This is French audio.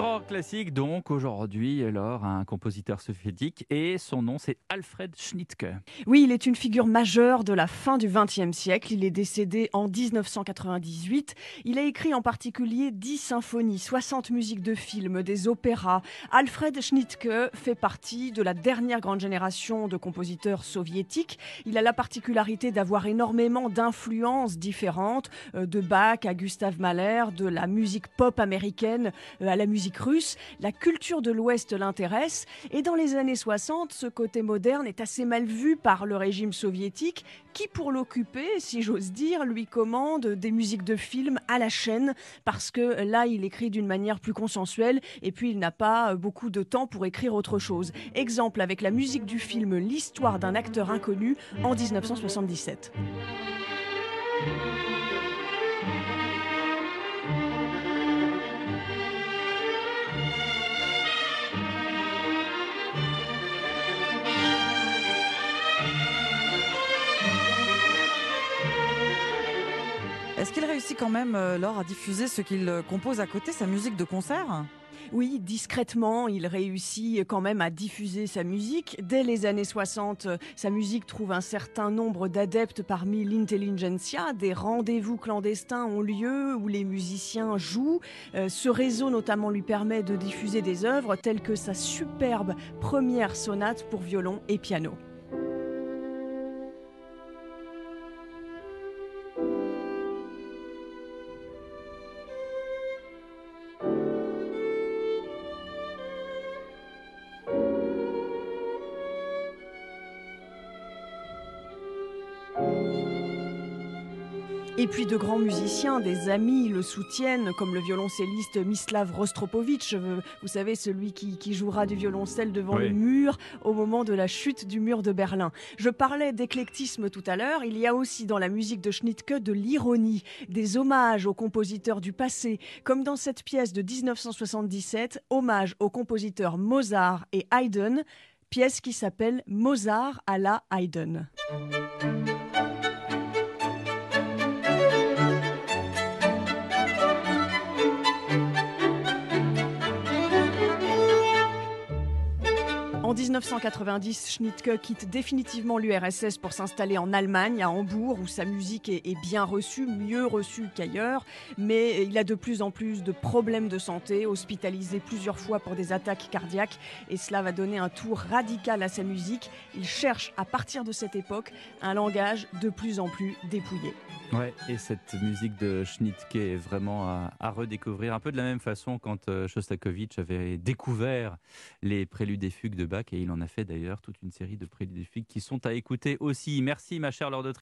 grand classique, donc aujourd'hui, alors un compositeur soviétique, et son nom c'est Alfred Schnittke. Oui, il est une figure majeure de la fin du XXe siècle. Il est décédé en 1998. Il a écrit en particulier 10 symphonies, 60 musiques de films, des opéras. Alfred Schnittke fait partie de la dernière grande génération de compositeurs soviétiques. Il a la particularité d'avoir énormément d'influences différentes, euh, de Bach à Gustav Mahler, de la musique pop américaine euh, à la musique russe. La culture de l'Ouest l'intéresse et dans les années 60, ce côté moderne est assez mal vu par le régime soviétique qui, pour l'occuper, si j'ose dire, lui commande des musiques de films à la chaîne parce que là, il écrit d'une manière plus consensuelle et puis il n'a pas beaucoup de temps pour écrire autre chose. Exemple avec la musique du film L'histoire d'un acteur inconnu en 1977. Est-ce qu'il réussit quand même, euh, Laure, à diffuser ce qu'il euh, compose à côté, sa musique de concert? Oui, discrètement, il réussit quand même à diffuser sa musique. Dès les années 60, sa musique trouve un certain nombre d'adeptes parmi l'intelligentsia. Des rendez-vous clandestins ont lieu où les musiciens jouent. Euh, ce réseau notamment lui permet de diffuser des œuvres telles que sa superbe première sonate pour violon et piano. Et puis de grands musiciens, des amis le soutiennent, comme le violoncelliste Mislav Rostropovitch, euh, vous savez, celui qui, jouera du violoncelle devant le mur au moment de la chute du mur de Berlin. Je parlais d'éclectisme tout à l'heure, il y a aussi dans la musique de Schnittke de l'ironie, des hommages aux compositeurs du passé, comme dans cette pièce de 1977, hommage aux compositeurs Mozart et Haydn, pièce qui s'appelle Mozart à la Haydn. En 1990, Schnittke quitte définitivement l'URSS pour s'installer en Allemagne, à Hambourg, où sa musique est, bien reçue, mieux reçue qu'ailleurs. Mais il a de plus en plus de problèmes de santé, hospitalisé plusieurs fois pour des attaques cardiaques. Et cela va donner un tour radical à sa musique. Il cherche, à partir de cette époque, un langage de plus en plus dépouillé. Ouais, et cette musique de Schnittke est vraiment à, redécouvrir, un peu de la même façon quand euh, Shostakovich avait découvert les préludes et fugues de Bach, et il en a fait d'ailleurs toute une série de préludes qui sont à écouter aussi. Merci ma chère Lord